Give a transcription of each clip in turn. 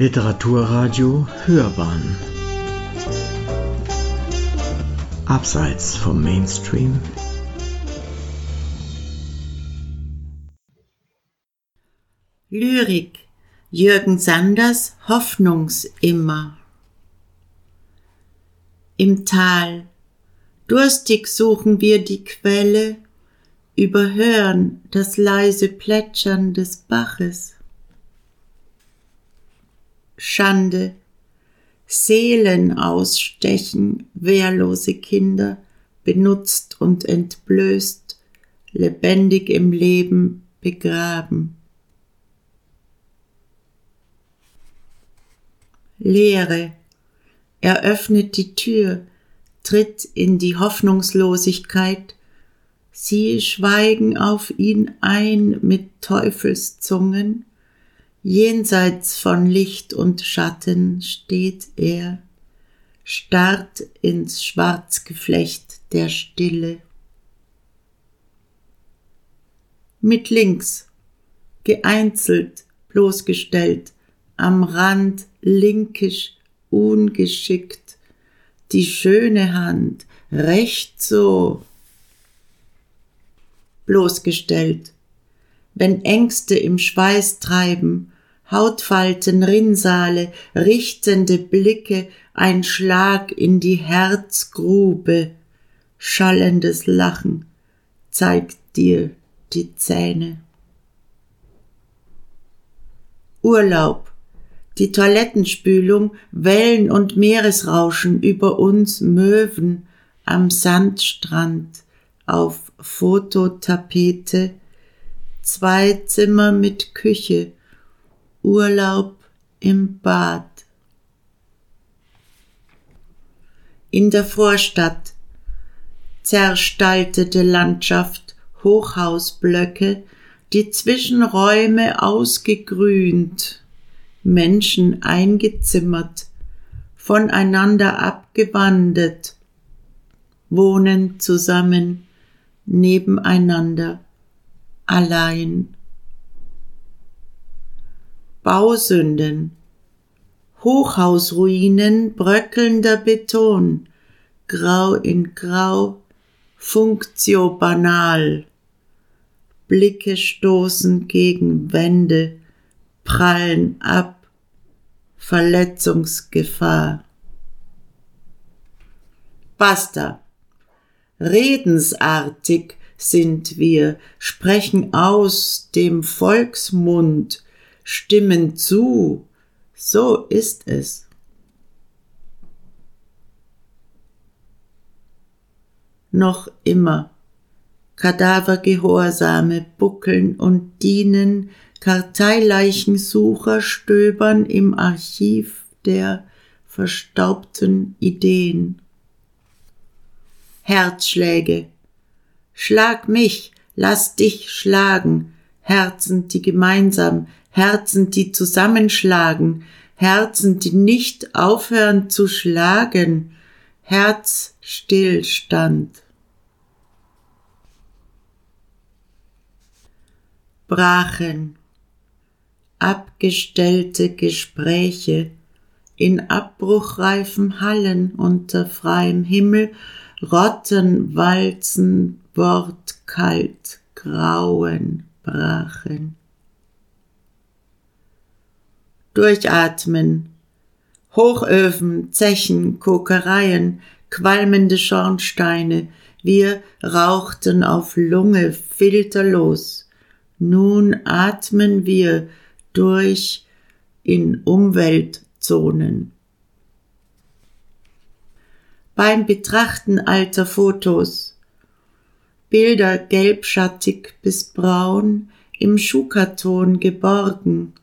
Literaturradio Hörbahn. Abseits vom Mainstream. Lyrik. Jürgen Sanders Hoffnungsimmer Im Tal. Durstig suchen wir die Quelle, überhören das leise Plätschern des Baches. Schande, Seelen ausstechen, wehrlose Kinder, benutzt und entblößt, lebendig im Leben begraben. Leere, er öffnet die Tür, tritt in die Hoffnungslosigkeit, sie schweigen auf ihn ein mit Teufelszungen, Jenseits von Licht und Schatten steht er, starrt ins Schwarzgeflecht der Stille. Mit links, geeinzelt, bloßgestellt, am Rand linkisch, ungeschickt, die schöne Hand, recht so, bloßgestellt, wenn Ängste im Schweiß treiben, Hautfalten, Rinnsale, richtende Blicke, ein Schlag in die Herzgrube, schallendes Lachen zeigt dir die Zähne. Urlaub, die Toilettenspülung, Wellen und Meeresrauschen über uns Möwen am Sandstrand auf Fototapete, zwei Zimmer mit Küche, Urlaub im Bad. In der Vorstadt zerstaltete Landschaft, Hochhausblöcke, die Zwischenräume ausgegrünt, Menschen eingezimmert, voneinander abgewandet, wohnen zusammen, nebeneinander allein. Bausünden, Hochhausruinen, bröckelnder Beton, grau in grau, Funktio banal, Blicke stoßen gegen Wände, prallen ab, Verletzungsgefahr. Basta. Redensartig sind wir, sprechen aus dem Volksmund, stimmen zu, so ist es. Noch immer. Kadavergehorsame buckeln und dienen, Karteileichensucher stöbern im Archiv der verstaubten Ideen. Herzschläge. Schlag mich, lass dich schlagen, Herzen, die gemeinsam, Herzen, die zusammenschlagen, Herzen, die nicht aufhören zu schlagen, Herzstillstand. Brachen, abgestellte Gespräche, in abbruchreifen Hallen unter freiem Himmel, Rotten walzen wortkalt Grauen brachen. Durchatmen, Hochöfen, Zechen, Kokereien, qualmende Schornsteine, wir rauchten auf Lunge filterlos. Nun atmen wir durch in Umweltzonen. Beim Betrachten alter Fotos Bilder gelbschattig bis braun im Schuhkarton geborgen.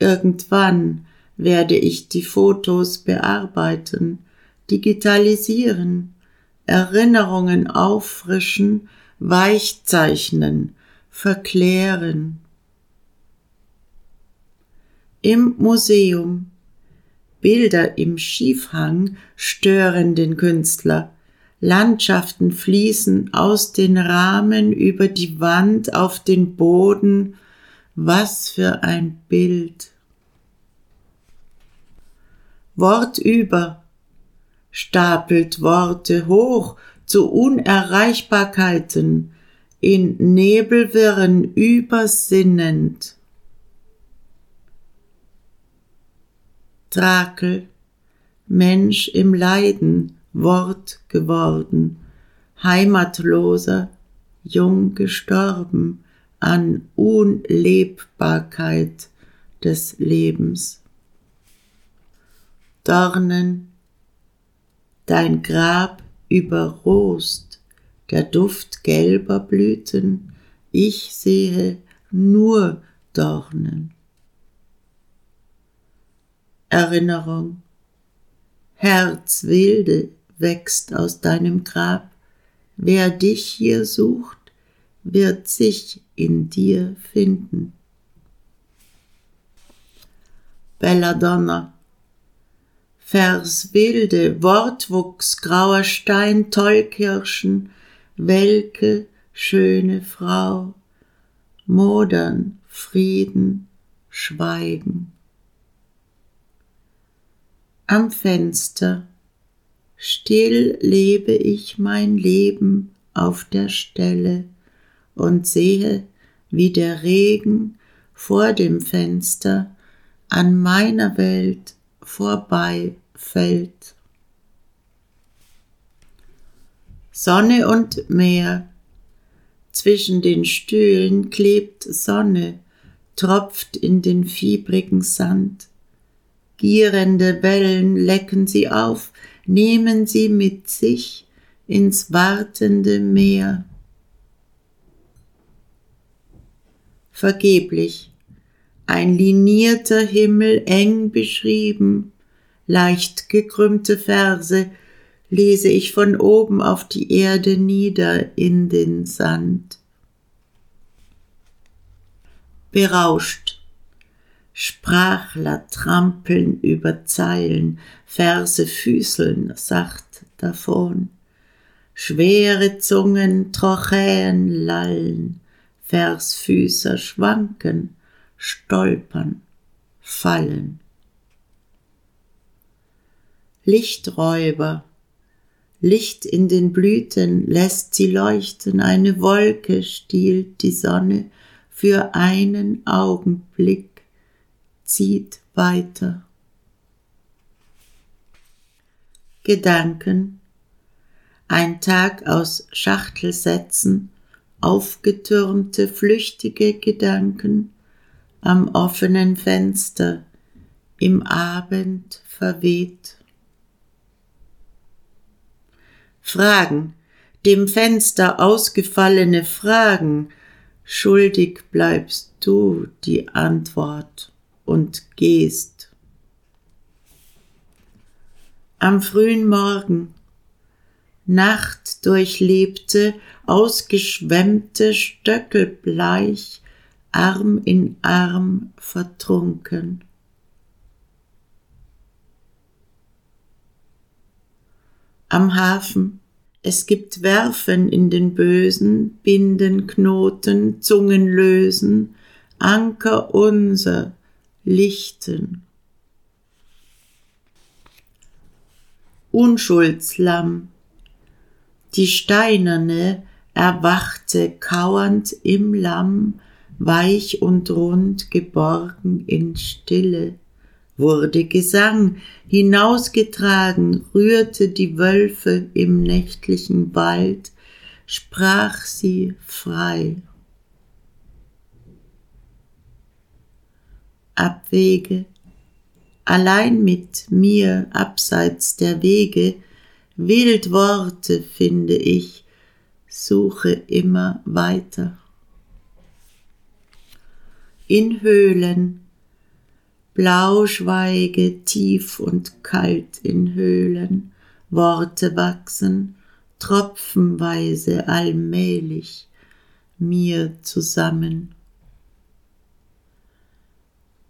Irgendwann werde ich die Fotos bearbeiten, digitalisieren, Erinnerungen auffrischen, weichzeichnen, verklären. Im Museum Bilder im Schiefhang stören den Künstler, Landschaften fließen aus den Rahmen über die Wand auf den Boden. Was für ein Bild. Wort über, stapelt Worte hoch zu Unerreichbarkeiten, in Nebelwirren übersinnend. Drakel, Mensch im Leiden, Wort geworden, Heimatloser, jung gestorben an Unlebbarkeit des Lebens. Dornen, dein Grab überrost, der Duft gelber Blüten, ich sehe nur Dornen. Erinnerung, Herzwilde wächst aus deinem Grab, wer dich hier sucht, wird sich in dir finden. Belladonna Vers wilde, Wortwuchs, grauer Stein, Tollkirschen, welke, schöne Frau, Modern, Frieden, Schweigen. Am Fenster, still lebe ich mein Leben auf der Stelle und sehe, wie der Regen vor dem Fenster an meiner Welt vorbeifällt. Sonne und Meer, zwischen den Stühlen klebt Sonne, tropft in den fiebrigen Sand. Gierende Wellen lecken sie auf, nehmen sie mit sich ins wartende Meer. Vergeblich ein linierter Himmel eng beschrieben, leicht gekrümmte Verse lese ich von oben auf die Erde nieder in den Sand. Berauscht. Sprachler trampeln über Zeilen, Verse füßeln sacht davon. Schwere Zungen Trochäen lallen, Versfüßer schwanken, stolpern, fallen. Lichträuber, Licht in den Blüten lässt sie leuchten, eine Wolke stiehlt die Sonne für einen Augenblick, zieht weiter. Gedanken, ein Tag aus Schachtelsätzen, aufgetürmte flüchtige Gedanken, am offenen Fenster, im Abend verweht. Fragen, dem Fenster ausgefallene Fragen, schuldig bleibst du die Antwort und gehst. Am frühen Morgen, Nacht durchlebte, ausgeschwemmte Stöckelbleich, Arm in Arm vertrunken. Am Hafen, es gibt Werfen in den Bösen, Binden, Knoten, Zungen lösen, Anker unser, lichten. Unschuldslamm, die Steinerne erwachte kauernd im Lamm, weich und rund geborgen in Stille, wurde Gesang hinausgetragen, rührte die Wölfe im nächtlichen Wald, sprach sie frei. Abwege, allein mit mir abseits der Wege, wild Worte finde ich, suche immer weiter. In Höhlen, blau schweige tief und kalt in Höhlen, Worte wachsen, tropfenweise allmählich mir zusammen.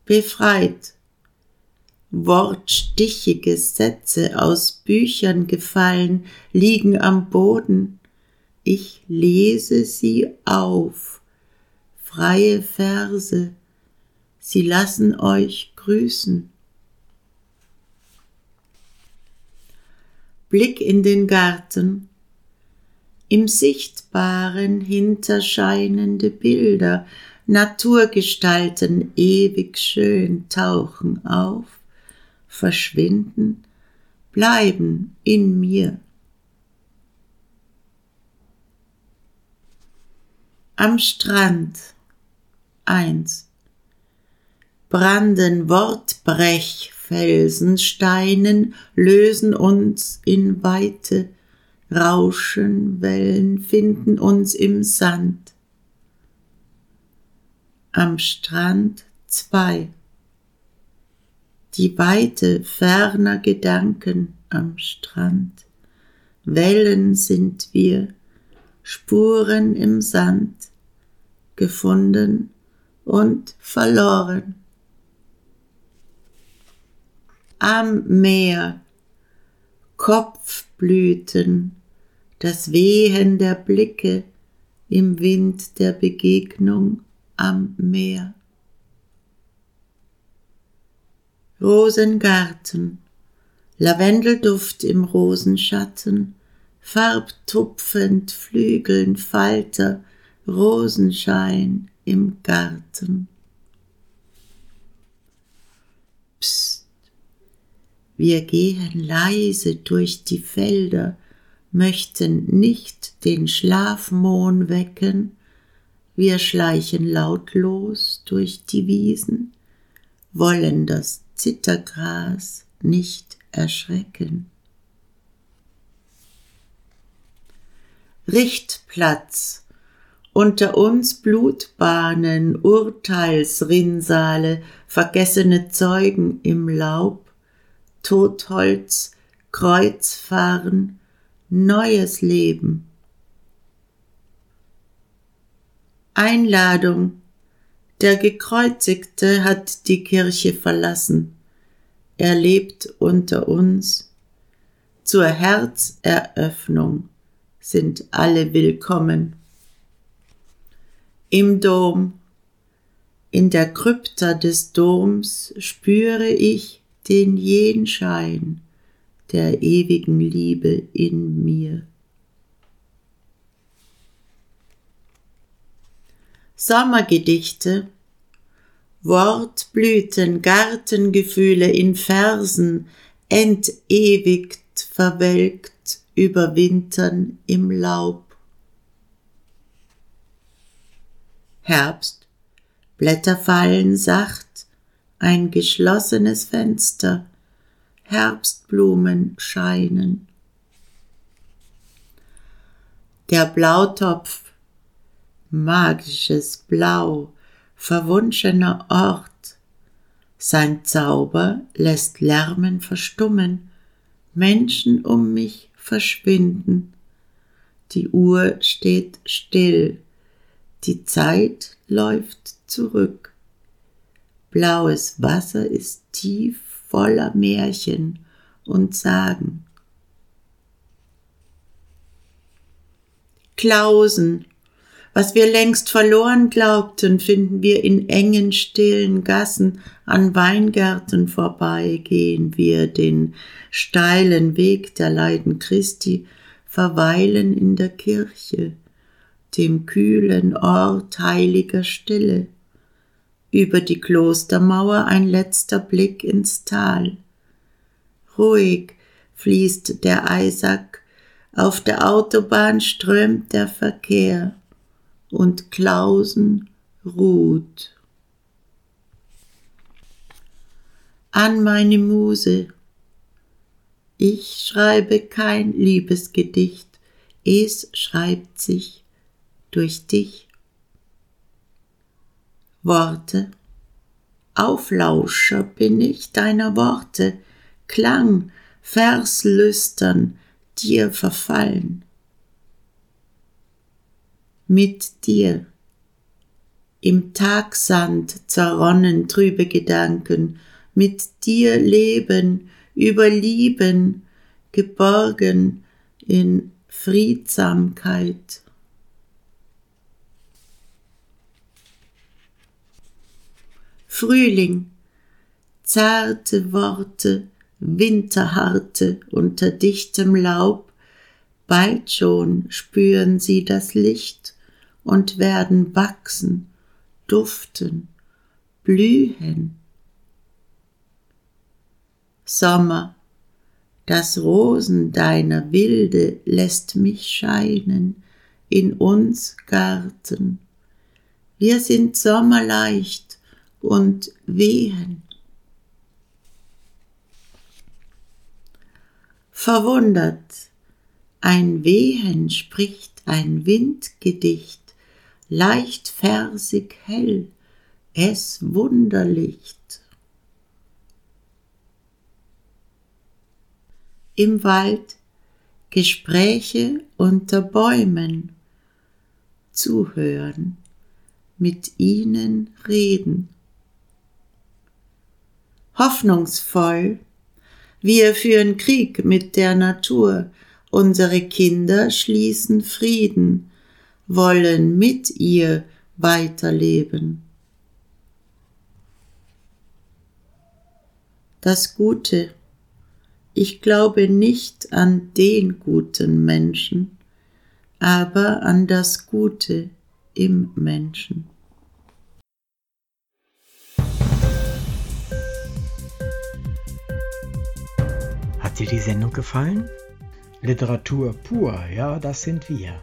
Befreit, wortstichige Sätze aus Büchern gefallen, liegen am Boden, ich lese sie auf. Freie Verse, sie lassen euch grüßen. Blick in den Garten, im Sichtbaren hinterscheinende Bilder, Naturgestalten ewig schön tauchen auf, verschwinden, bleiben in mir. Am Strand 1 Branden Wortbrech Felsensteinen lösen uns in Weite, Rauschen, Wellen finden uns im Sand. Am Strand zwei. Die Weite ferner Gedanken am Strand. Wellen sind wir, Spuren im Sand, gefunden und verloren am Meer, Kopfblüten, das Wehen der Blicke im Wind der Begegnung am Meer. Rosengarten, Lavendelduft im Rosenschatten, farbtupfend Flügeln Falter, Rosenschein im Garten. Psst. Wir gehen leise durch die Felder, möchten nicht den Schlafmohn wecken, wir schleichen lautlos durch die Wiesen, wollen das Zittergras nicht erschrecken. Richtplatz, unter uns Blutbahnen, Urteilsrinnsale, vergessene Zeugen im Laub, Totholz, Kreuzfahren, neues Leben. Einladung. Der Gekreuzigte hat die Kirche verlassen. Er lebt unter uns. Zur Herzeröffnung sind alle willkommen. Im Dom, in der Krypta des Doms spüre ich, den Jenschein der ewigen Liebe in mir. Sommergedichte, Wortblüten, Gartengefühle in Versen, entewigt, verwelkt, überwintern im Laub. Herbst, Blätter fallen sacht, ein geschlossenes Fenster, Herbstblumen scheinen. Der Blautopf, magisches Blau, verwunschener Ort, sein Zauber lässt Lärmen verstummen, Menschen um mich verschwinden. Die Uhr steht still, die Zeit läuft zurück. Blaues Wasser ist tief voller Märchen und Sagen. Klausen, was wir längst verloren glaubten, finden wir in engen, stillen Gassen, an Weingärten vorbei gehen wir den steilen Weg der Leiden Christi, verweilen in der Kirche, dem kühlen Ort heiliger Stille. Über die Klostermauer ein letzter Blick ins Tal. Ruhig fließt der Eisack, auf der Autobahn strömt der Verkehr und Klausen ruht. An meine Muse. Ich schreibe kein Liebesgedicht, es schreibt sich durch dich. Worte. Auflauscher bin ich deiner Worte, Klang, Verslüstern, dir verfallen. Mit dir, im Tagsand zerronnen trübe Gedanken, mit dir leben, überlieben, geborgen in Friedsamkeit. Frühling, zarte Worte, Winterharte unter dichtem Laub, bald schon spüren sie das Licht und werden wachsen, duften, blühen. Sommer, das Rosen deiner Wilde lässt mich scheinen in uns Garten. Wir sind sommerleicht und wehen. Verwundert, ein Wehen spricht ein Windgedicht, leicht versig hell, es Wunderlicht. im Wald, Gespräche unter Bäumen, zuhören, mit ihnen reden. Hoffnungsvoll, wir führen Krieg mit der Natur, unsere Kinder schließen Frieden, wollen mit ihr weiterleben. Das Gute ich glaube nicht an den guten Menschen, aber an das Gute im Menschen. Hat dir die Sendung gefallen? Literatur pur, ja, das sind wir.